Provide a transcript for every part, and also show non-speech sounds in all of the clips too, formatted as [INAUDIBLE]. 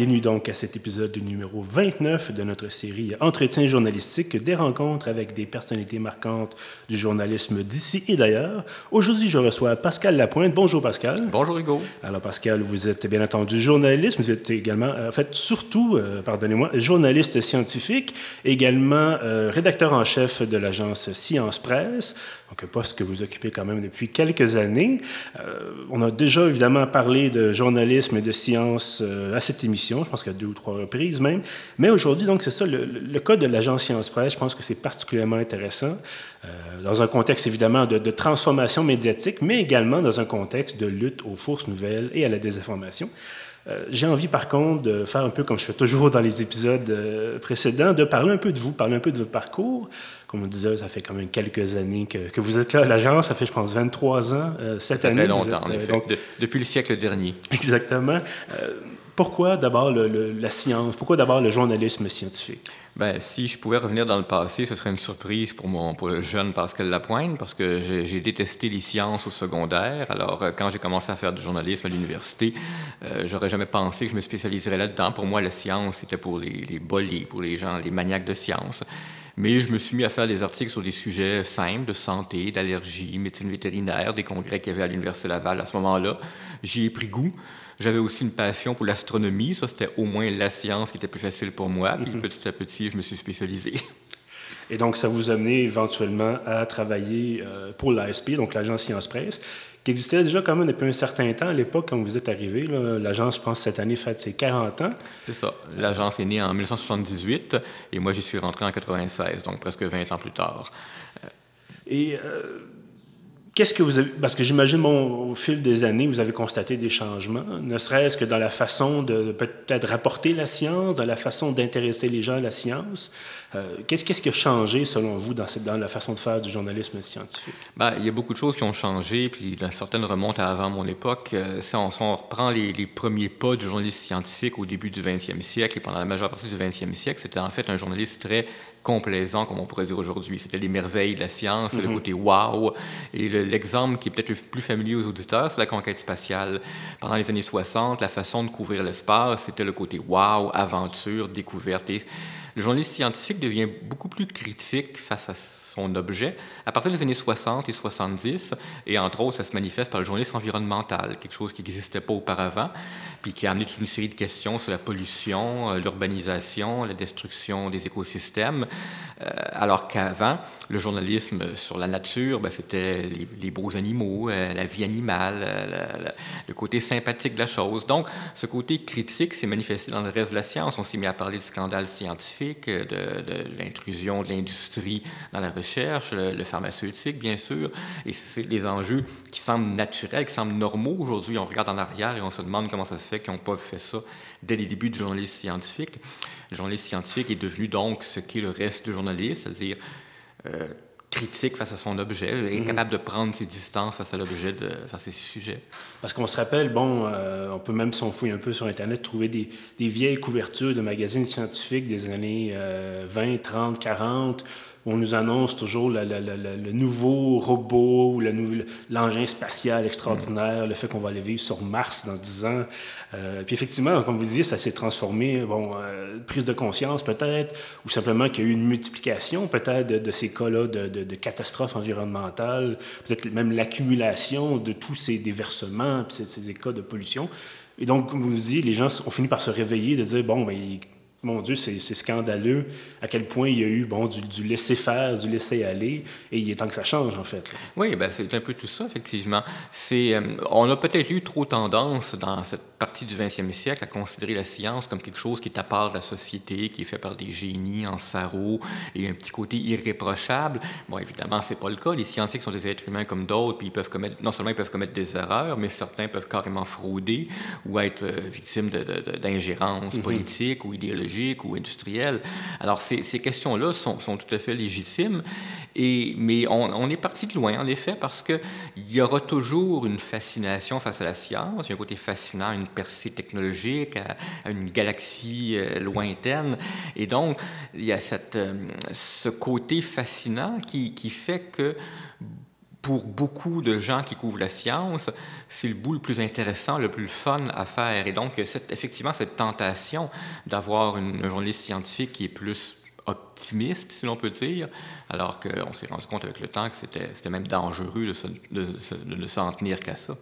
Bienvenue donc à cet épisode numéro 29 de notre série Entretien journalistique, des rencontres avec des personnalités marquantes du journalisme d'ici et d'ailleurs. Aujourd'hui, je reçois Pascal Lapointe. Bonjour Pascal. Bonjour Hugo. Alors Pascal, vous êtes bien entendu journaliste, vous êtes également, en fait surtout, euh, pardonnez-moi, journaliste scientifique, également euh, rédacteur en chef de l'agence Science Presse, donc un poste que vous occupez quand même depuis quelques années. Euh, on a déjà évidemment parlé de journalisme et de science à cette émission je pense qu'à deux ou trois reprises même. Mais aujourd'hui, donc, c'est ça, le, cas de l'agence Science Presse, je pense que c'est particulièrement intéressant, euh, dans un contexte évidemment de, transformation médiatique, mais également dans un contexte de lutte aux fausses nouvelles et à la désinformation. Euh, j'ai envie, par contre, de faire un peu comme je fais toujours dans les épisodes euh, précédents, de parler un peu de vous, parler un peu de votre parcours. Comme on disait, ça fait quand même quelques années que, que vous êtes là à l'agence. Ça fait, je pense, 23 ans cette année. Ça fait longtemps, en effet. depuis le siècle dernier. [LAUGHS] Exactement. Pourquoi d'abord la science? Pourquoi d'abord le journalisme scientifique? Ben, si je pouvais revenir dans le passé, ce serait une surprise pour, mon, pour le jeune Pascal Lapointe, parce que j'ai détesté les sciences au secondaire. Alors, euh, quand j'ai commencé à faire du journalisme à l'université, euh, j'aurais jamais pensé que je me spécialiserais là-dedans. Pour moi, la science, c'était pour les, les bolliers, pour les gens, les maniaques de science. Mais je me suis mis à faire des articles sur des sujets simples de santé, d'allergie, médecine vétérinaire, des congrès qu'il y avait à l'Université Laval à ce moment-là. J'y ai pris goût. J'avais aussi une passion pour l'astronomie. Ça, c'était au moins la science qui était plus facile pour moi. Puis mhm. petit à petit, je me suis spécialisé. Et donc, ça vous a amené éventuellement à travailler euh, pour l'ASP, donc l'agence Science Presse, qui existait déjà quand même depuis un certain temps à l'époque quand vous êtes arrivé. L'agence, je pense, cette année fête ses 40 ans. C'est ça. L'agence est née en 1978 et moi, j'y suis rentré en 96, donc presque 20 ans plus tard. Et euh, Qu'est-ce que vous avez... Parce que j'imagine, au fil des années, vous avez constaté des changements, ne serait-ce que dans la façon de peut-être rapporter la science, dans la façon d'intéresser les gens à la science. Euh, qu'est-ce, qu'est-ce qui a changé, selon vous, dans, cette, dans la façon de faire du journalisme scientifique? Bien, il y a beaucoup de choses qui ont changé, puis certaines remontent à avant mon époque. Euh, si, on, reprend les, premiers pas du journalisme scientifique au début du 20e siècle et pendant la majeure partie du 20e siècle, c'était en fait un journaliste très complaisant, comme on pourrait dire aujourd'hui. C'était les merveilles de la science, le mhm. côté wow. Et l'exemple qui est peut-être le plus familier aux auditeurs, c'est la conquête spatiale. Pendant les années 60, la façon de couvrir l'espace, c'était le côté wow, aventure, découverte. Et le journaliste scientifique devient beaucoup plus critique face à objet à partir des années 60 et 70, et entre autres, ça se manifeste par le journalisme environnemental, quelque chose qui n'existait pas auparavant, puis qui a amené toute une série de questions sur la pollution, euh, l'urbanisation, la destruction des écosystèmes, euh, alors qu'avant, le journalisme sur la nature, ben, c'était les, beaux animaux, euh, la vie animale, le côté sympathique de la chose. Donc, ce côté critique s'est manifesté dans le reste de la science. On s'est mis à parler de scandales scientifiques, de, de l'intrusion de l'industrie dans la recherche, le, pharmaceutique, bien sûr, et c'est des enjeux qui semblent naturels, qui semblent normaux aujourd'hui. On regarde en arrière et on se demande comment ça se fait qu'ils n'ont pas fait ça dès les débuts du journalisme scientifique. Le journaliste scientifique est devenu donc ce qu'est le reste du journaliste, c'est-à-dire euh, critique face à son objet, mhm. incapable de prendre ses distances face à l'objet, face à ses sujets. Parce qu'on se rappelle, bon, euh, on peut même, si on fouille un peu sur Internet, trouver des, des vieilles couvertures de magazines scientifiques des années 20, 30, 40, on nous annonce toujours le, nouveau robot l'engin spatial extraordinaire, le fait qu'on va aller vivre sur Mars dans 10 ans. Euh, puis effectivement, comme vous disiez, ça s'est transformé, bon, euh, prise de conscience peut-être, ou simplement qu'il y a eu une multiplication peut-être de, ces cas-là de, de, catastrophes environnementales, peut-être même l'accumulation de tous ces déversements, puis ces, ces, cas de pollution. Et donc, comme vous disiez, les gens ont fini par se réveiller, de dire, bon, ben, mon Dieu, c'est scandaleux à quel point il y a eu bon, du, du laisser-faire, du laisser-aller, et il est temps que ça change, en fait. Oui, ben, c'est un peu tout ça, effectivement. C'est, euh, on a peut-être eu trop tendance dans cette partie du 20e siècle à considérer la science comme quelque chose qui est à part de la société, qui est fait par des génies en sarrau et un petit côté irréprochable. Bon, évidemment, c'est pas le cas. Les scientifiques sont des êtres humains comme d'autres, puis ils peuvent commettre, non seulement ils peuvent commettre des erreurs, mais certains peuvent carrément frauder ou être euh, victimes d'ingérences mm-hmm. politiques ou idéologiques technologiques ou industriels. Alors, ces, questions-là sont, tout à fait légitimes, mais on, est parti de loin, en effet, parce qu'il y aura toujours une fascination face à la science, il un côté fascinant, une percée technologique, à, une galaxie euh, lointaine, et donc, il y a euh, ce côté fascinant qui fait que pour beaucoup de gens qui couvrent la science, c'est le bout le plus intéressant, le plus fun à faire. Et donc, effectivement, cette tentation d'avoir un journaliste scientifique qui est plus optimiste, si l'on peut dire, alors qu'on s'est rendu compte avec le temps que c'était même dangereux de, se, s'en tenir qu'à ça.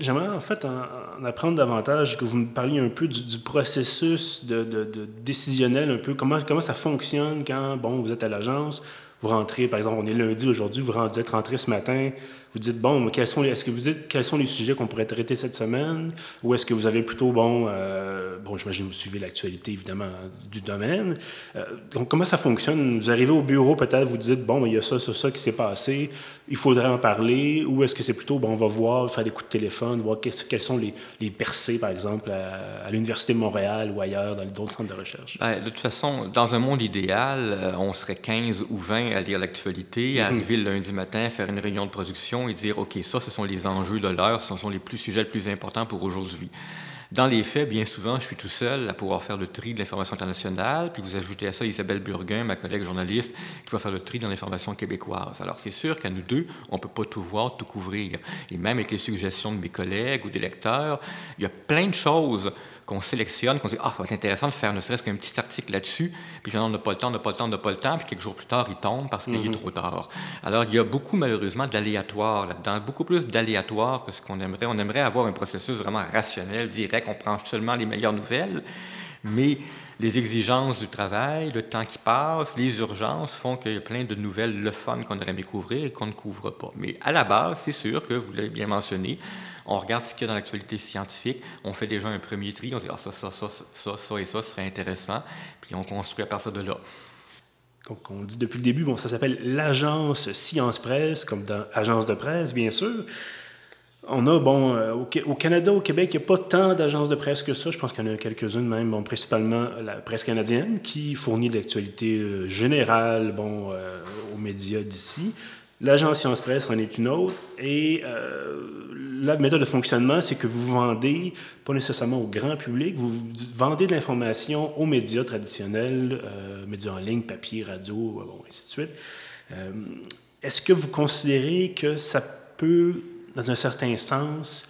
J'aimerais en fait en, en, apprendre davantage, que vous me parliez un peu du, processus décisionnel, un peu comment, comment ça fonctionne quand bon, vous êtes à l'agence, vous rentrez, par exemple, on est lundi aujourd'hui, vous, êtes rentré ce matin, vous dites, bon, quels sont est-ce que vous dites quels sont les sujets qu'on pourrait traiter cette semaine? Ou est-ce que vous avez plutôt, bon, euh, bon, j'imagine que vous suivez l'actualité, évidemment, du domaine. Euh, donc, comment ça fonctionne? Vous arrivez au bureau, peut-être, vous dites, bon, il y a ça, ça, ça qui s'est passé, il faudrait en parler. Ou est-ce que c'est plutôt, bon, on va voir, faire des coups de téléphone, voir quels sont les, les percées, par exemple, à, à l'Université de Montréal ou ailleurs, dans d'autres centres de recherche? Bien, de toute façon, dans un monde idéal, euh, on serait 15 ou 20 à lire l'actualité, mm -hmm. arriver le lundi matin, faire une réunion de production et dire, OK, ça, ce sont les enjeux de l'heure, ce sont les sujets les plus importants pour aujourd'hui. Dans les faits, bien souvent, je suis tout seul à pouvoir faire le tri de l'information internationale, puis vous ajoutez à ça Isabelle Burguin, ma collègue journaliste, qui va faire le tri dans l'information québécoise. Alors, c'est sûr qu'à nous deux, on ne peut pas tout voir, tout couvrir. Et même avec les suggestions de mes collègues ou des lecteurs, il y a plein de choses qu'on sélectionne, qu'on dit Ah, ça va être intéressant de faire ne serait-ce qu'un petit article là-dessus, puis finalement, on n'a pas le temps, on n'a pas le temps, on n'a pas le temps, puis quelques jours plus tard, il tombe parce qu'il mm -hmm. est trop tard. Alors, il y a beaucoup, malheureusement, d'aléatoire là-dedans, beaucoup plus d'aléatoire que ce qu'on aimerait. On aimerait avoir un processus vraiment rationnel, direct, on prend seulement les meilleures nouvelles, mais les exigences du travail, le temps qui passe, les urgences font qu'il y a plein de nouvelles, le fun qu'on aurait aimé couvrir et qu'on ne couvre pas. Mais à la base, c'est sûr que, vous l'avez bien mentionné, on regarde ce qu'il y a dans l'actualité scientifique, on fait déjà un premier tri, on dit ah, ça, ça, ça, ça, ça et ça serait intéressant, puis on construit à partir de là. Donc, on dit depuis le début, bon, ça s'appelle l'agence Science Presse, comme dans Agence de presse, bien sûr. On a, bon, euh, au, au, Canada, au Québec, il n'y a pas tant d'agences de presse que ça. Je pense qu'il y en a quelques-unes même, bon, principalement la presse canadienne, qui fournit de l'actualité euh, générale bon, euh, aux médias d'ici. L'agence Science Presse en est une autre. Et euh, la méthode de fonctionnement, c'est que vous vendez, pas nécessairement au grand public, vous vendez de l'information aux médias traditionnels, euh, médias en ligne, papier, radio, bon, ainsi de suite. Euh, Est-ce que vous considérez que ça peut, dans un certain sens,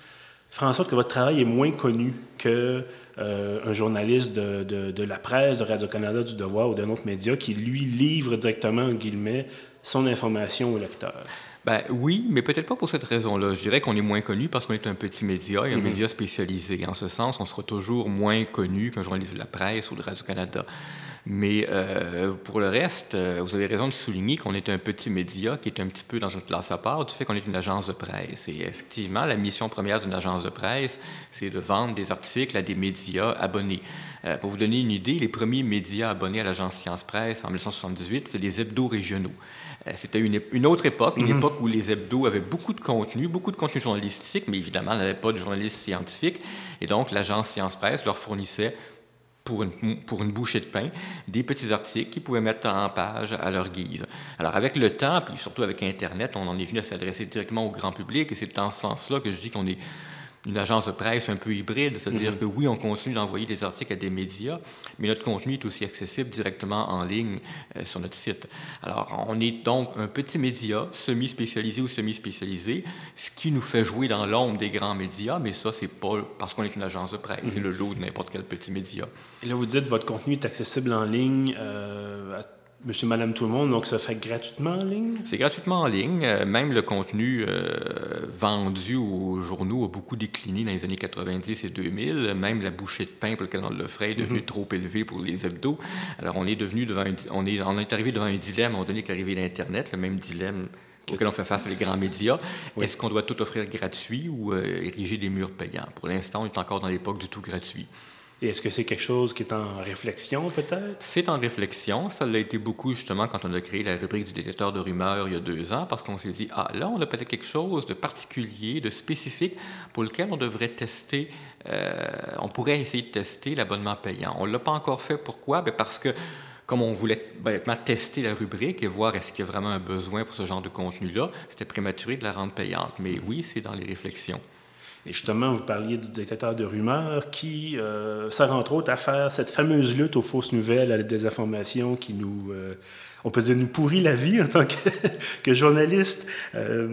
faire en sorte que votre travail est moins connu que euh, un journaliste de, de, de, la presse, de Radio-Canada, du Devoir ou d'un autre média qui, lui, livre directement, en guillemets, son information au lecteur? Ben oui, mais peut-être pas pour cette raison-là. Je dirais qu'on est moins connu parce qu'on est un petit média et un mm -hmm. média spécialisé. En ce sens, on sera toujours moins connu qu'un journaliste de la presse ou de Radio-Canada. Mais euh, pour le reste, euh, vous avez raison de souligner qu'on est un petit média qui est un petit peu dans une classe à part du fait qu'on est une agence de presse. Et effectivement, la mission première d'une agence de presse, c'est de vendre des articles à des médias abonnés. Euh, pour vous donner une idée, les premiers médias abonnés à l'agence Science Presse en 1978, c'est les hebdos régionaux. C'était une, une, autre époque, une mm -hmm. époque où les hebdos avaient beaucoup de contenu, beaucoup de contenu journalistique, mais évidemment, n'avaient pas de journalistes scientifiques. Et donc, l'agence Science Presse leur fournissait pour une, pour une bouchée de pain, des petits articles qu'ils pouvaient mettre en page à leur guise. Alors, avec le temps, puis surtout avec Internet, on en est venu à s'adresser directement au grand public, et c'est dans ce sens-là que je dis qu'on est une agence de presse un peu hybride, c'est-à-dire mm -hmm. que oui, on continue d'envoyer des articles à des médias, mais notre contenu est aussi accessible directement en ligne euh, sur notre site. Alors, on est donc un petit média, semi-spécialisé ou semi-spécialisé, ce qui nous fait jouer dans l'ombre des grands médias, mais ça, c'est pas parce qu'on est une agence de presse, mm -hmm. c'est le lot de n'importe quel petit média. Et là, vous dites votre contenu est accessible en ligne euh, à Monsieur, Madame, tout le monde, donc ça fait gratuitement en ligne? C'est gratuitement en ligne. Euh, même le contenu euh, vendu aux journaux a beaucoup décliné dans les années 90 et 2000. Même la bouchée de pain pour laquelle on l'offrait est devenue mm -hmm. trop élevée pour les hebdos. Alors, on est devenu devant un, on, est, on est arrivé devant un dilemme, moment donné, avec l'arrivée d'Internet, le même dilemme auquel on fait face les grands médias. Oui. Est-ce qu'on doit tout offrir gratuit ou euh, ériger des murs payants? Pour l'instant, on est encore dans l'époque du tout gratuit. Et est-ce que c'est quelque chose qui est en réflexion, peut-être? C'est en réflexion. Ça l'a été beaucoup, justement, quand on a créé la rubrique du détecteur de rumeurs il y a deux ans, parce qu'on s'est dit, ah, là, on a peut-être quelque chose de particulier, de spécifique, pour lequel on devrait tester, euh, on pourrait essayer de tester l'abonnement payant. On ne l'a pas encore fait. Pourquoi? Bien parce que comme on voulait bêtement tester la rubrique et voir est-ce qu'il y a vraiment un besoin pour ce genre de contenu-là, c'était prématuré de la rendre payante. Mais oui, c'est dans les réflexions. Et justement, vous parliez du détecteur de rumeurs qui euh, sert entre autres à faire cette fameuse lutte aux fausses nouvelles, à la désinformation qui nous, euh, on peut dire, nous pourrit la vie en tant que, [LAUGHS] que journaliste. Euh,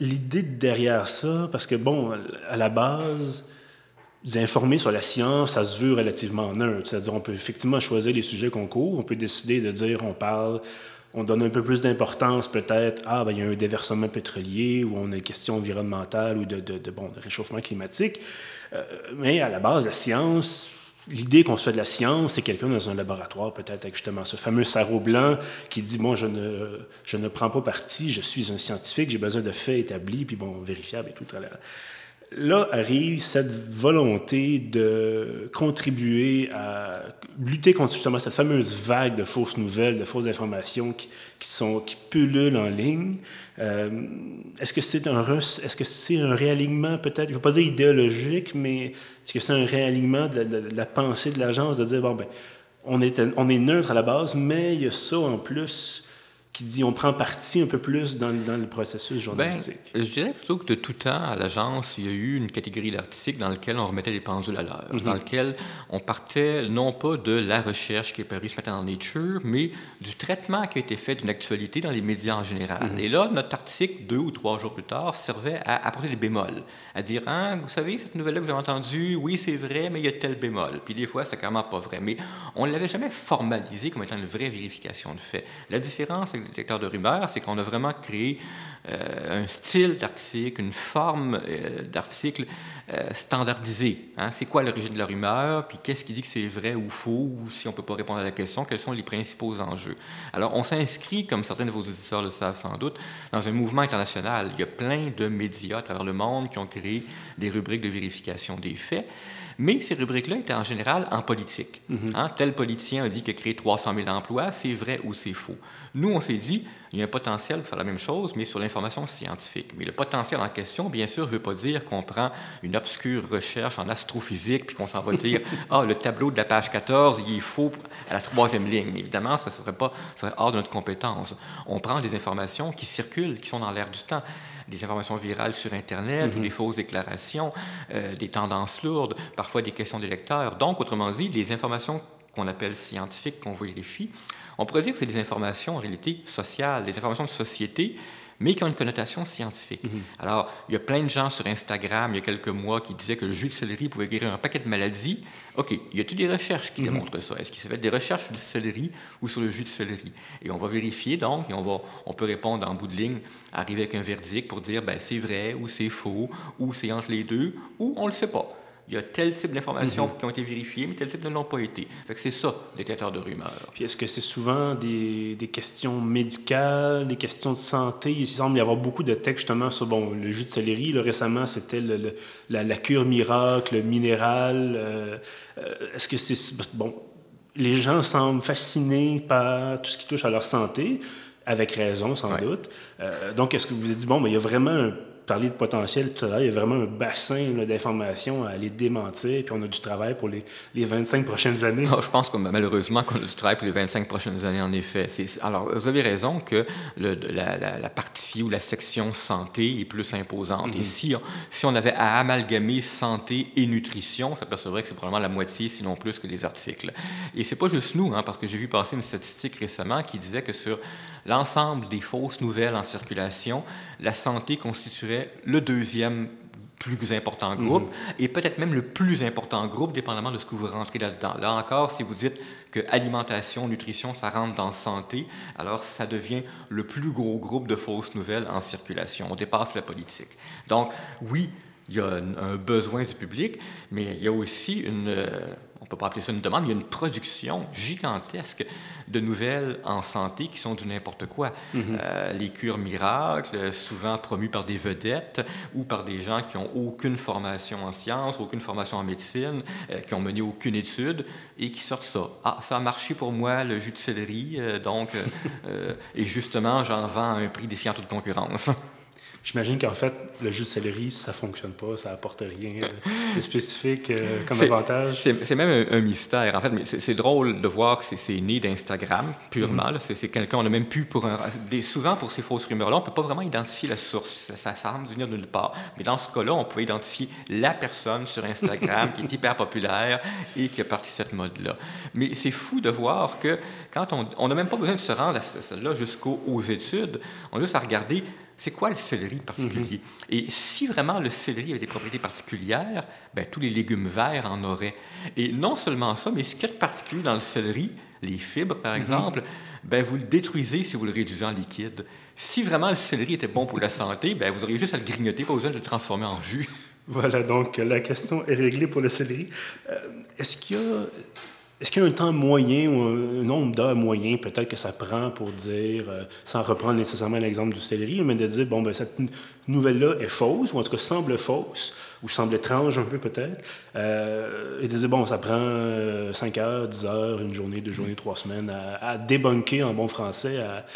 L'idée derrière ça, parce que bon, à la base, informer sur la science, ça se veut relativement neutre. C'est-à-dire, on peut effectivement choisir les sujets qu'on court, on peut décider de dire, on parle on donne un peu plus d'importance peut-être, ah, ben, il y a un déversement pétrolier ou on a une question environnementale ou de, de, bon, de réchauffement climatique. Euh, mais à la base, la science, l'idée qu'on se fait de la science, c'est quelqu'un dans un laboratoire, peut-être avec justement ce fameux sarreau blanc qui dit, bon, je ne, je ne prends pas parti, je suis un scientifique, j'ai besoin de faits établis, puis bon, vérifiables et tout. Là arrive cette volonté de contribuer à lutter contre justement cette fameuse vague de fausses nouvelles, de fausses informations qui, sont, qui pullulent en ligne. Euh, est-ce que c'est un, est-ce que c'est un réalignement peut-être, je ne veux pas dire idéologique, mais est-ce que c'est un réalignement de la, pensée de l'agence de dire, bon, ben, on est, on est neutre à la base, mais il y a ça en plus qui dit on prend parti un peu plus dans, dans le processus journalistique? Ben, je dirais plutôt que de tout temps, à l'agence, il y a eu une catégorie d'articles dans lequel on remettait des pendules à l'heure, mm-hmm. dans lequel on partait non pas de la recherche qui est parue ce matin dans Nature, mais du traitement qui a été fait d'une actualité dans les médias en général. Mm-hmm. Et là, notre article, deux ou trois jours plus tard, servait à apporter des bémols, à dire, hein, vous savez, cette nouvelle-là que vous avez entendue, oui, c'est vrai, mais il y a tel bémol. Puis des fois, c'est carrément pas vrai. Mais on ne l'avait jamais formalisé comme étant une vraie vérification de fait. La différence détecteur de rumeurs, c'est qu'on a vraiment créé euh, un style d'article, une forme euh, d'article euh, standardisé. Hein. C'est quoi l'origine de la rumeur, puis qu'est-ce qui dit que c'est vrai ou faux, ou si on ne peut pas répondre à la question, quels sont les principaux enjeux? Alors, on s'inscrit, comme certains de vos auditeurs le savent sans doute, dans un mouvement international. Il y a plein de médias à travers le monde qui ont créé des rubriques de vérification des faits. Mais ces rubriques-là étaient en général en politique. Mhm. Hein, tel politicien a dit qu'il a créé 300 000 emplois, c'est vrai ou c'est faux? Nous, on s'est dit, il y a un potentiel pour faire la même chose, mais sur l'information scientifique. Mais le potentiel en question, bien sûr, ne veut pas dire qu'on prend une obscure recherche en astrophysique puis qu'on s'en va dire, [LAUGHS] ah, le tableau de la page 14, il est faux à la troisième ligne. Évidemment, ça serait, pas, ça serait hors de notre compétence. On prend des informations qui circulent, qui sont dans l'air du temps des informations virales sur Internet, mhm. des fausses déclarations, euh, des tendances lourdes, parfois des questions des lecteurs. Donc, autrement dit, les informations qu'on appelle scientifiques, qu'on vérifie, on pourrait dire que c'est des informations en réalité sociales, des informations de société mais qui ont une connotation scientifique. Mhm. Alors, il y a plein de gens sur Instagram, il y a quelques mois, qui disaient que le jus de céleri pouvait guérir un paquet de maladies. OK, il y a-t-il des recherches qui mhm. démontrent ça? Est-ce qu'il s'est fait des recherches sur le céleri ou sur le jus de céleri? Et on va vérifier, donc, et on, va, on peut répondre en bout de ligne, arriver avec un verdict pour dire, ben, c'est vrai ou c'est faux, ou c'est entre les deux, ou on ne le sait pas il y a tel type d'informations mhm. qui ont été vérifiées, mais tel type ne l'ont pas été. C'est ça, détecteur de rumeurs. Puis est-ce que c'est souvent des, des, questions médicales, des questions de santé? Il semble y avoir beaucoup de textes justement sur bon, le jus de céleri. Là, récemment, c'était le, la, la, cure miracle, le minéral. Euh, euh, est-ce que c'est... Bon, les gens semblent fascinés par tout ce qui touche à leur santé, avec raison sans doute. Euh, donc, est-ce que vous vous êtes dit, bon, mais il y a vraiment un parler de potentiel tout à l'heure, il y a vraiment un bassin d'informations à aller démentir, puis on a du travail pour les, les 25 prochaines années. Je pense que malheureusement qu'on a du travail pour les 25 prochaines années, en effet. Alors, vous avez raison que le, la, la, partie ou la section santé est plus imposante. Et mhm. si on, si on avait à amalgamer santé et nutrition, ça s'apercevrait que c'est probablement la moitié, sinon plus, que les articles. Et c'est pas juste nous, hein, parce que j'ai vu passer une statistique récemment qui disait que sur l'ensemble des fausses nouvelles en circulation, la santé constituerait le deuxième plus important groupe mhm. et peut-être même le plus important groupe, dépendamment de ce que vous rentrez là-dedans. Là encore, si vous dites que alimentation, nutrition, ça rentre dans santé, alors ça devient le plus gros groupe de fausses nouvelles en circulation. On dépasse la politique. Donc, oui, il y a un, besoin du public, mais il y a aussi une, euh, peut pas appeler ça une demande, il y a une production gigantesque de nouvelles en santé qui sont du n'importe quoi. Mhm. Euh, les cures miracles, souvent promues par des vedettes ou par des gens qui n'ont aucune formation en sciences, aucune formation en médecine, euh, qui n'ont mené aucune étude et qui sortent ça. Ah, ça a marché pour moi, le jus de céleri, euh, donc, [LAUGHS] et justement, j'en vends à un prix défiant toute concurrence. J'imagine qu'en fait, le jus de céleri, ça ne fonctionne pas, ça n'apporte rien [LAUGHS] de spécifique euh, comme avantage? C'est même un, mystère. En fait, c'est drôle de voir que c'est né d'Instagram, purement. Mm C'est quelqu'un, on a même pu, pour un, des, souvent pour ces fausses rumeurs-là, on ne peut pas vraiment identifier la source. Ça, semble venir de nulle part. Mais dans ce cas-là, on pouvait identifier la personne sur Instagram qui est [LAUGHS] hyper populaire et qui a parti cette mode-là. Mais c'est fou de voir que quand on n'a même pas besoin de se rendre à là jusqu'aux études, on a juste à regarder c'est quoi le céleri particulier? Mhm. Et si vraiment le céleri avait des propriétés particulières, ben, tous les légumes verts en auraient. Et non seulement ça, mais ce qu'il y a de particulier dans le céleri, les fibres par mhm. exemple, ben, vous le détruisez si vous le réduisez en liquide. Si vraiment le céleri était bon pour la santé, ben, vous auriez juste à le grignoter, pas besoin de le transformer en jus. Voilà, donc la question est réglée pour le céleri. Euh, est-ce qu'il y a est-ce qu'il y a un temps moyen ou un, nombre d'heures moyen peut-être que ça prend pour dire, euh, sans reprendre nécessairement l'exemple du céleri, mais de dire, bon, ben, cette nouvelle-là est fausse, ou en tout cas semble fausse, ou semble étrange un peu peut-être, euh, et de dire, bon, ça prend 5 euh, heures, 10 heures, une journée, deux journées, trois semaines à, à débunker en bon français, à,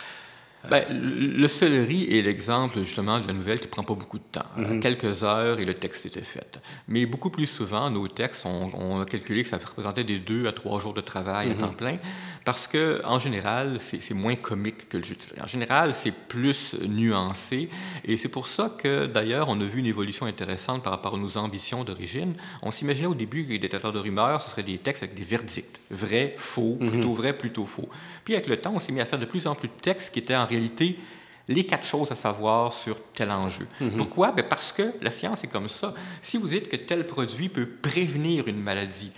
ben, le céleri est l'exemple justement de la nouvelle qui prend pas beaucoup de temps. Mhm. Quelques heures et le texte était fait. Mais beaucoup plus souvent, nos textes, on, a calculé que ça représentait des deux à trois jours de travail à mhm. temps plein, parce que en général, c'est moins comique que le jeu de En général, c'est plus nuancé, et c'est pour ça que d'ailleurs, on a vu une évolution intéressante par rapport à nos ambitions d'origine. On s'imaginait au début que les détecteurs de rumeurs, ce seraient des textes avec des verdicts, vrai, faux, mhm. plutôt vrai, plutôt faux. Puis avec le temps, on s'est mis à faire de plus en plus de textes qui étaient en réalité les quatre choses à savoir sur tel enjeu. Mhm. Pourquoi? Ben parce que la science est comme ça. Si vous dites que tel produit peut prévenir une maladie,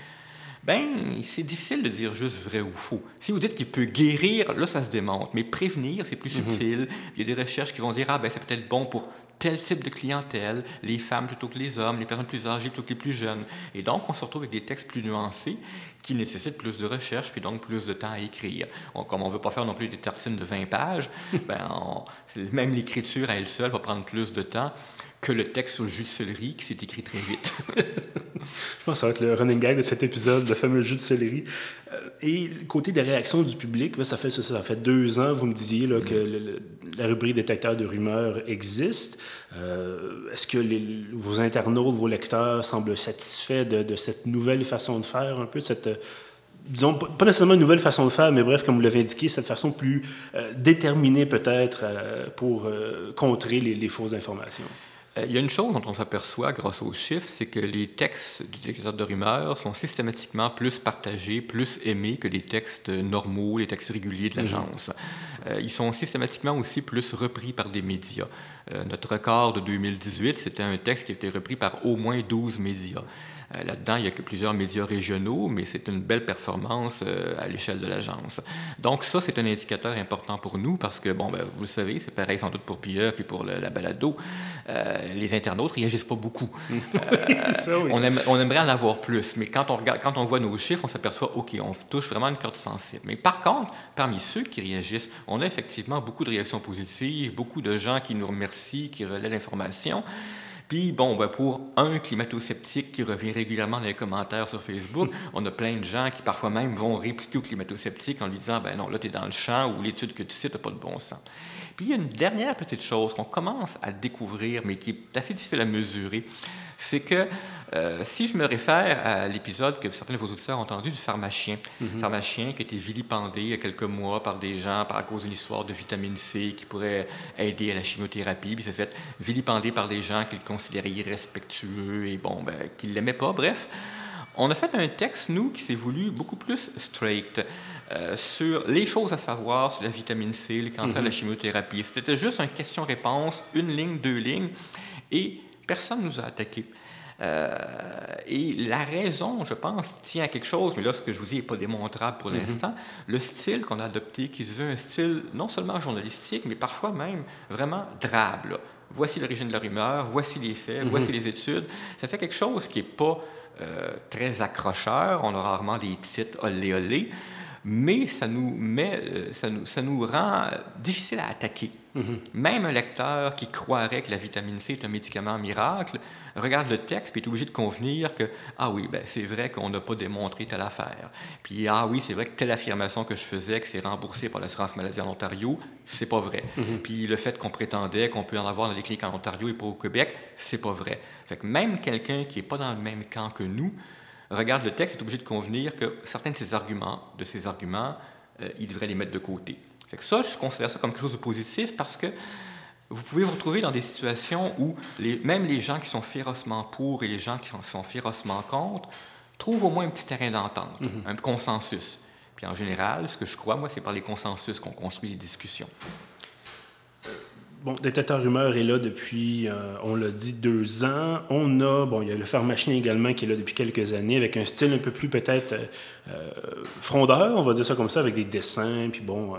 ben c'est difficile de dire juste vrai ou faux. Si vous dites qu'il peut guérir, là, ça se démontre. Mais prévenir, c'est plus mhm. subtil. Il y a des recherches qui vont dire, ah, ben c'est peut-être bon pour tel type de clientèle, les femmes plutôt que les hommes, les personnes plus âgées plutôt que les plus jeunes. Et donc, on se retrouve avec des textes plus nuancés qui nécessitent plus de recherche, puis donc plus de temps à écrire. comme on ne veut pas faire non plus des tartines de 20 pages, [LAUGHS] ben même l'écriture à elle seule va prendre plus de temps que le texte sur le jus de céleri qui s'est écrit très vite. [LAUGHS] Je pense que ça va être le running gag de cet épisode, le fameux jus de céleri. Euh, et côté des réactions du public, ça, fait, ça, fait deux ans, vous me disiez que la rubrique détecteur de rumeurs existe. Euh, est-ce que vos internautes, vos lecteurs semblent satisfaits de, cette nouvelle façon de faire, un peu cette disons, pas nécessairement une nouvelle façon de faire, mais bref, comme vous l'avez indiqué, cette façon plus euh, déterminée peut-être pour contrer les, fausses informations? Euh, il y a une chose dont on s'aperçoit grâce aux chiffres, c'est que les textes du détecteur de rumeurs sont systématiquement plus partagés, plus aimés que les textes normaux, les textes réguliers de mhm. l'agence. Euh, ils sont systématiquement aussi plus repris par des médias. Euh, notre record de 2018, c'était un texte qui a été repris par au moins 12 médias. Euh, là-dedans, il y a que plusieurs médias régionaux, mais c'est une belle performance euh, à l'échelle de l'agence. Donc ça, c'est un indicateur important pour nous parce que, bon, ben, vous le savez, c'est pareil sans doute pour Pierre puis pour la balado. Euh, les internautes réagissent pas beaucoup. [LAUGHS] on, on, aimerait en avoir plus, mais quand on, regarde, quand on voit nos chiffres, on s'aperçoit, OK, on touche vraiment une corde sensible. Mais par contre, parmi ceux qui réagissent, on a effectivement beaucoup de réactions positives, beaucoup de gens qui nous remercient, qui relaient l'information. Puis, bon, ben pour un climato-sceptique qui revient régulièrement dans les commentaires sur Facebook, [LAUGHS] on a plein de gens qui parfois même vont répliquer au climato-sceptique en lui disant Ben non, là, tu es dans le champ ou l'étude que tu cites n'a pas de bon sens. Puis, il y a une dernière petite chose qu'on commence à découvrir, mais qui est assez difficile à mesurer c'est que euh, si je me réfère à l'épisode que certains de vos auditeurs ont entendu du pharmacien, mhm. pharmacien qui a été vilipendé il y a quelques mois par des gens par à cause d'une histoire de vitamine C qui pourrait aider à la chimiothérapie, puis s'est fait vilipender par des gens qu'il considérait irrespectueux et bon, ben, qu'il l'aimaient pas. Bref, on a fait un texte, nous, qui s'est voulu beaucoup plus straight. Euh, sur les choses à savoir sur la vitamine C, le cancer, la mhm. chimiothérapie. C'était juste une question-réponse, une ligne, deux lignes. Et Personne ne nous a attaqués. Euh, et la raison, je pense, tient à quelque chose, mais là, ce que je vous dis n'est pas démontrable pour mhm. l'instant. Le style qu'on a adopté, qui se veut un style non seulement journalistique, mais parfois même vraiment drabe. voici l'origine de la rumeur, voici les faits, voici les études. Ça fait quelque chose qui n'est pas très accrocheur. On a rarement des titres olé olé mais ça nous, met, euh, ça nous, ça nous rend difficile à attaquer. Mm-hmm. Même un lecteur qui croirait que la vitamine C est un médicament miracle, regarde le texte et est obligé de convenir que, ah oui, ben, c'est vrai qu'on n'a pas démontré telle affaire. Puis, ah oui, c'est vrai que telle affirmation que je faisais, que c'est remboursé par l'assurance maladie en Ontario, c'est pas vrai. Mm-hmm. Puis le fait qu'on prétendait qu'on peut en avoir dans les cliniques en Ontario et pas au Québec, c'est pas vrai. Fait que même quelqu'un qui n'est pas dans le même camp que nous, regarde le texte, est obligé de convenir que certains de ces arguments, de arguments, euh, il devrait les mettre de côté. Fait que ça, je considère ça comme quelque chose de positif parce que vous pouvez vous retrouver dans des situations où les, même les gens qui sont férocement pour et les gens qui sont férocement contre trouvent au moins un petit terrain d'entente, mm-hmm. un consensus. Puis en général, ce que je crois, moi, c'est par les consensus qu'on construit les discussions. Bon, Détecteur Rumeur est là depuis, euh, on l'a dit, deux ans. On a, bon, il y a le pharmacien également qui est là depuis quelques années, avec un style un peu plus peut-être euh, euh, frondeur, on va dire ça comme ça, avec des dessins, puis bon,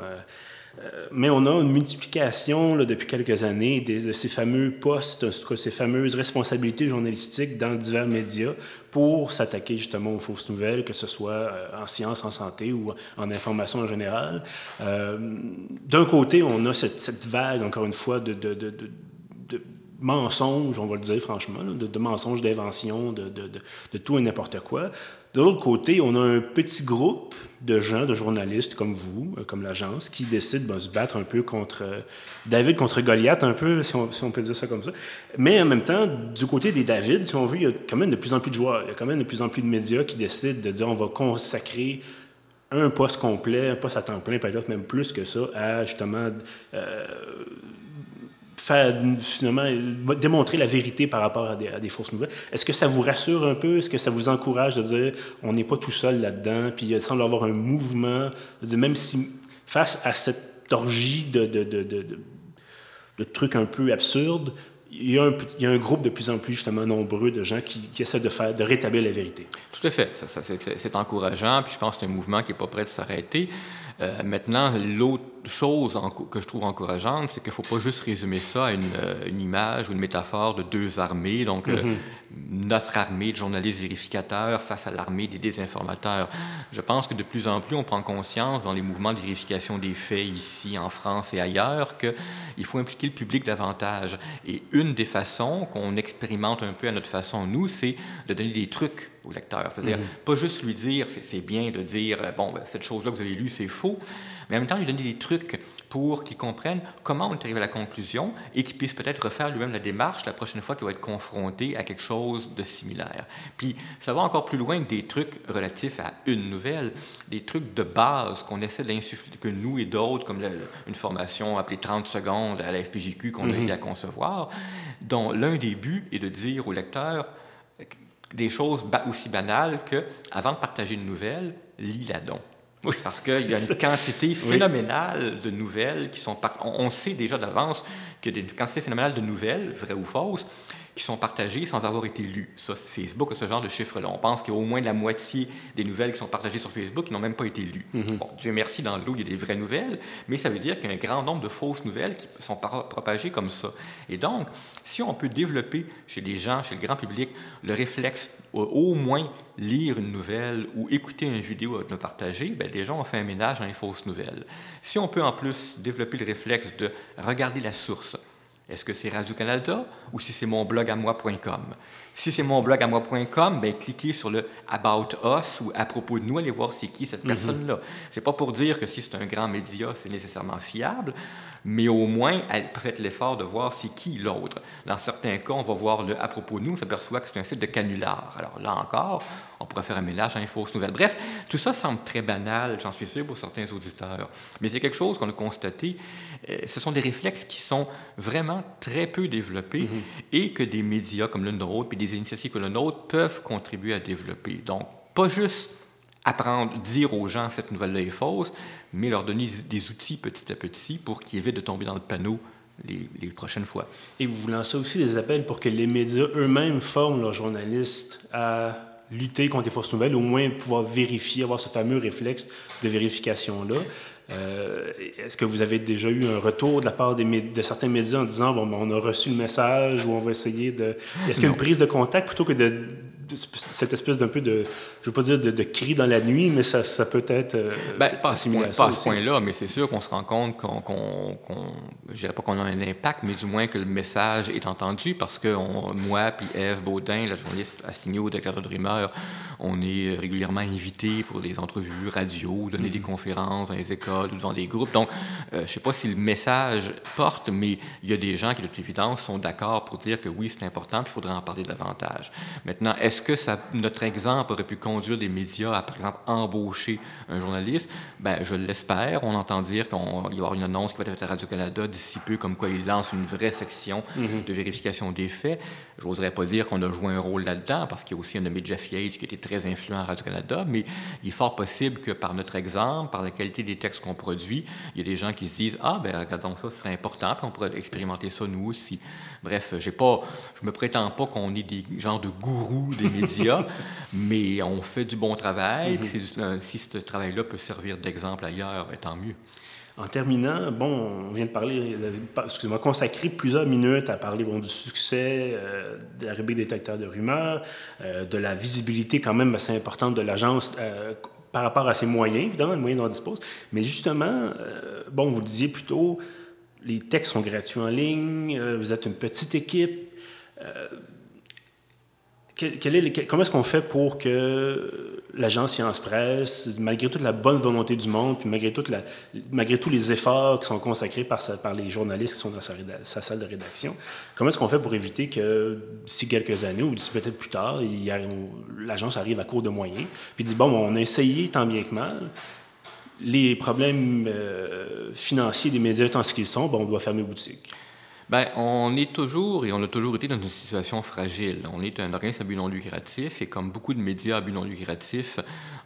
mais on a une multiplication depuis quelques années de ces fameux postes, ces fameuses responsabilités journalistiques dans divers médias pour s'attaquer justement aux fausses nouvelles, que ce soit euh, en sciences, en santé ou en information en général. Euh, d'un côté, on a cette, vague, encore une fois, de mensonges, on va le dire franchement, de, mensonges, d'inventions, de, tout et n'importe quoi. De l'autre côté, on a un petit groupe de gens, de journalistes comme vous, euh, comme l'agence, qui décident de se battre un peu contre euh, David contre Goliath, un peu, si on, si on, peut dire ça comme ça. Mais en même temps, du côté des David, si on veut, il y a quand même de plus en plus de joueurs, il y a quand même de plus en plus de médias qui décident de dire on va consacrer un poste complet, un poste à temps plein, peut-être même plus que ça, à justement euh, faire finalement démontrer la vérité par rapport à des, fausses nouvelles. Est-ce que ça vous rassure un peu? Est-ce que ça vous encourage de dire on n'est pas tout seul là-dedans? Puis il semble avoir un mouvement, même si face à cette orgie de, de, de, de trucs un peu absurdes, il y, a un, il y, a un, groupe de plus en plus justement nombreux de gens qui, essaient de faire, de rétablir la vérité. Tout à fait. Ça, c'est encourageant. Puis je pense que c'est un mouvement qui n'est pas prêt de s'arrêter. Euh, maintenant, l'autre chose que je trouve encourageante, c'est qu'il ne faut pas juste résumer ça à une, euh, une, image ou une métaphore de deux armées. Donc, euh, mm-hmm. notre armée de journalistes vérificateurs face à l'armée des désinformateurs. Je pense que de plus en plus, on prend conscience dans les mouvements de vérification des faits ici, en France et ailleurs, qu'il faut impliquer le public davantage. Et une des façons qu'on expérimente un peu à notre façon, nous, c'est de donner des trucs au lecteur. C'est-à-dire, mm-hmm. pas juste lui dire, c'est bien de dire, bon, ben, cette chose-là que vous avez lue, c'est faux, mais en même temps lui donner des trucs pour qu'il comprenne comment on est arrivé à la conclusion et qu'il puisse peut-être refaire lui-même la démarche la prochaine fois qu'il va être confronté à quelque chose de similaire. Puis ça va encore plus loin que des trucs relatifs à une nouvelle, des trucs de base qu'on essaie d'insuffler, que nous et d'autres, comme une formation appelée 30 secondes à la FPJQ qu'on a mm-hmm. aidé à concevoir, dont l'un des buts est de dire au lecteur des choses aussi banales que, avant de partager une nouvelle, lis-la donc. Oui. Parce qu'il y a une quantité phénoménale de nouvelles qui sont... On sait déjà d'avance qu'il y a des quantités phénoménales de nouvelles, vraies ou fausses, qui sont partagées sans avoir été lues. Ça, Facebook a ce genre de chiffres-là. On pense qu'il y a au moins la moitié des nouvelles qui sont partagées sur Facebook qui n'ont même pas été lues. Mm-hmm. Bon, Dieu merci, dans le lot, il y a des vraies nouvelles, mais ça veut dire qu'il y a un grand nombre de fausses nouvelles qui sont propagées comme ça. Et donc, si on peut développer chez les gens, chez le grand public, le réflexe au moins lire une nouvelle ou écouter une vidéo à nous partager, bien, déjà, on fait un ménage dans les fausses nouvelles. Si on peut en plus développer le réflexe de regarder la source, est-ce que c'est Radio-Canada ou si c'est mon blog à moi.com? Si c'est mon blog à moi.com, ben, cliquez sur le About Us ou à propos de nous, allez voir c'est qui cette mhm. personne-là. C'est pas pour dire que si c'est un grand média, c'est nécessairement fiable, mais au moins, elle fait l'effort de voir c'est qui l'autre. Dans certains cas, on va voir le à propos de nous, on s'aperçoit que c'est un site de canular. Alors là encore, on pourrait faire un mélange dans les fausses nouvelles. Bref, tout ça semble très banal, j'en suis sûr, pour certains auditeurs. Mais c'est quelque chose qu'on a constaté. Euh, ce sont des réflexes qui sont vraiment très peu développés mm-hmm. et que des médias comme le nôtre, puis des initiatives comme le nôtre peuvent contribuer à développer. Donc, pas juste apprendre, dire aux gens cette nouvelle-là est fausse, mais leur donner des outils petit à petit pour qu'ils évitent de tomber dans le panneau les, les, prochaines fois. Et vous lancez aussi des appels pour que les médias eux-mêmes forment leurs journalistes à lutter contre les fausses nouvelles, au moins pouvoir vérifier, avoir ce fameux réflexe de vérification-là. Est-ce que vous avez déjà eu un retour de la part des, de certains médias en disant, bon, ben, on a reçu le message ou on va essayer de... Est-ce qu'il y a une prise de contact plutôt que de cette espèce d'un peu de, je veux pas dire de, cri dans la nuit, mais ça, ça peut être. Euh, ben, pas à ce point-là, mais c'est sûr qu'on se rend compte qu'on, qu'on, je dirais pas qu'on a un impact, mais du moins que le message est entendu parce que moi puis Eve Baudin, la journaliste assignée au déclareur de rumeur, on est régulièrement invité pour des entrevues radio, donner des mm-hmm. conférences dans les écoles ou devant des groupes. Donc, euh, je sais pas si le message porte, mais il y a des gens qui, de toute évidence, sont d'accord pour dire que oui, c'est important, puis il faudrait en parler davantage. Maintenant, est-ce est-ce que ça, notre exemple aurait pu conduire des médias à, par exemple, embaucher un journaliste? Ben, je l'espère. On entend dire qu'il va y avoir une annonce qui va être faite à Radio-Canada d'ici peu, comme quoi il lance une vraie section mm-hmm. de vérification des faits. Je n'oserais pas dire qu'on a joué un rôle là-dedans, parce qu'il y a aussi un nommé Jeff Yates qui était très influent à Radio-Canada, mais il est fort possible que par notre exemple, par la qualité des textes qu'on produit, il y a des gens qui se disent Ah, ben regardons ça, ce serait important, puis on pourrait expérimenter ça nous aussi. Bref, j'ai pas, je me prétends pas qu'on est des genres de gourous des [LAUGHS] médias, mais on fait du bon travail. Mm-hmm. Si ce travail-là peut servir d'exemple ailleurs, ben, tant mieux. En terminant, bon, on vient de parler, excusez-moi, consacrer plusieurs minutes à parler bon, du succès euh, de la détecteurs de rumeurs, euh, de la visibilité quand même assez importante de l'agence euh, par rapport à ses moyens, évidemment, les moyens dont on dispose. Mais justement, bon, vous disiez plutôt, les textes sont gratuits en ligne, euh, vous êtes une petite équipe. Euh, comment est-ce qu'on fait pour que l'agence Science Presse, malgré toute la bonne volonté du monde, puis malgré, tous les efforts qui sont consacrés par, par les journalistes qui sont dans sa, salle de rédaction, comment est-ce qu'on fait pour éviter que d'ici quelques années ou d'ici peut-être plus tard, l'agence arrive à court de moyens, puis dit, bon, on a essayé tant bien que mal, les problèmes euh, financiers des médias étant ce qu'ils sont, bon, on doit fermer boutique. Bien, on est toujours et on a toujours été dans une situation fragile. On est un organisme à but non lucratif et comme beaucoup de médias à but non lucratif,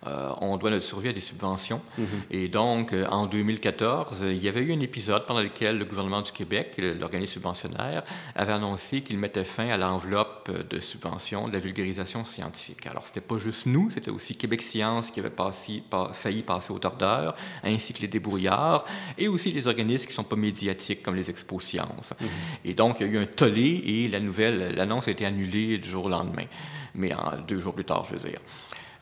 euh, on doit notre survie à des subventions. Mhm. Et donc, euh, en 2014, il y avait eu un épisode pendant lequel le gouvernement du Québec, l'organisme subventionnaire, avait annoncé qu'il mettait fin à l'enveloppe de subventions de la vulgarisation scientifique. Alors, c'était pas juste nous, c'était aussi Québec Science qui avait passé, failli passer au tordeur, ainsi que les débrouillards, et aussi les organismes qui sont pas médiatiques, comme les Expos Sciences. Mhm. Et donc, il y a eu un tollé et la nouvelle, l'annonce a été annulée du jour au lendemain, mais en, deux jours plus tard, je veux dire.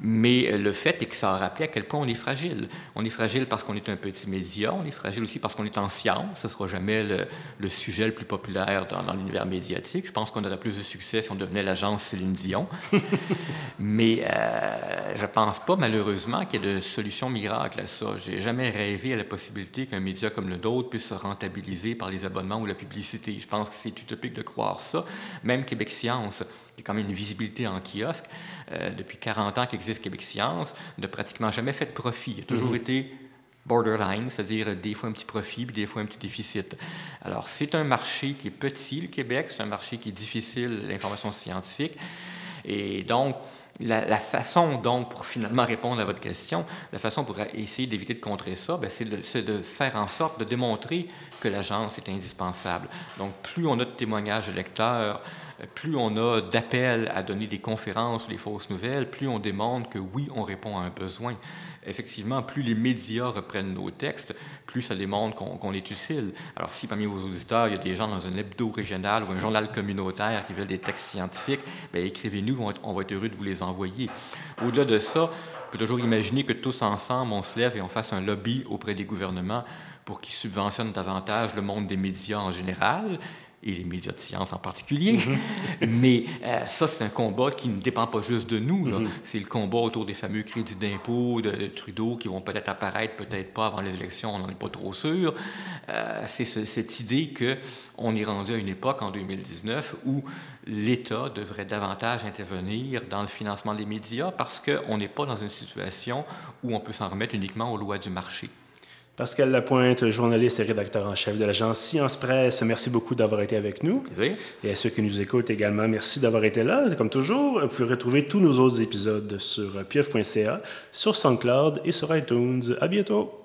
Mais le fait est que ça a rappelé à quel point on est fragile. On est fragile parce qu'on est un petit média, on est fragile aussi parce qu'on est en science. Ce ne sera jamais le, sujet le plus populaire dans, l'univers médiatique. Je pense qu'on aurait plus de succès si on devenait l'agence Céline Dion. [LAUGHS] Mais euh, je ne pense pas, malheureusement, qu'il y ait de solution miracle à ça. J'ai jamais rêvé à la possibilité qu'un média comme le nôtre puisse se rentabiliser par les abonnements ou la publicité. Je pense que c'est utopique de croire ça. Même Québec Science il y a quand même une visibilité en kiosque, euh, depuis 40 ans qu'existe Québec Science, n'a pratiquement jamais fait de profit. Il a toujours mhm. été borderline, c'est-à-dire des fois un petit profit, puis des fois un petit déficit. Alors, c'est un marché qui est petit, le Québec, c'est un marché qui est difficile, l'information scientifique. Et donc, la, façon, donc, pour finalement répondre à votre question, la façon pour essayer d'éviter de contrer ça, ben, c'est de, de, faire en sorte de démontrer que l'agence est indispensable. Donc, plus on a de témoignages de lecteurs, plus on a d'appels à donner des conférences ou des fausses nouvelles, plus on démontre que oui, on répond à un besoin. Effectivement, plus les médias reprennent nos textes, plus ça démontre qu'on est utile. Alors, si parmi vos auditeurs, il y a des gens dans un hebdo régional ou un journal communautaire qui veulent des textes scientifiques, bien, écrivez-nous, on va être heureux de vous les envoyer. Au-delà de ça, on peut toujours imaginer que tous ensemble, on se lève et on fasse un lobby auprès des gouvernements pour qu'ils subventionnent davantage le monde des médias en général et les médias de science en particulier. Mhm. [LAUGHS] Mais euh, ça, c'est un combat qui ne dépend pas juste de nous. Mhm. C'est le combat autour des fameux crédits d'impôt de, Trudeau qui vont peut-être apparaître, peut-être pas avant les élections, on n'en est pas trop sûr. Euh, c'est cette idée qu'on est rendu à une époque, en 2019, où l'État devrait davantage intervenir dans le financement des médias parce qu'on n'est pas dans une situation où on peut s'en remettre uniquement aux lois du marché. Pascal Lapointe, journaliste et rédacteur en chef de l'agence Science Presse, merci beaucoup d'avoir été avec nous. Et à ceux qui nous écoutent également, merci d'avoir été là. Comme toujours, vous pouvez retrouver tous nos autres épisodes sur pieuf.ca, sur SoundCloud et sur iTunes. À bientôt.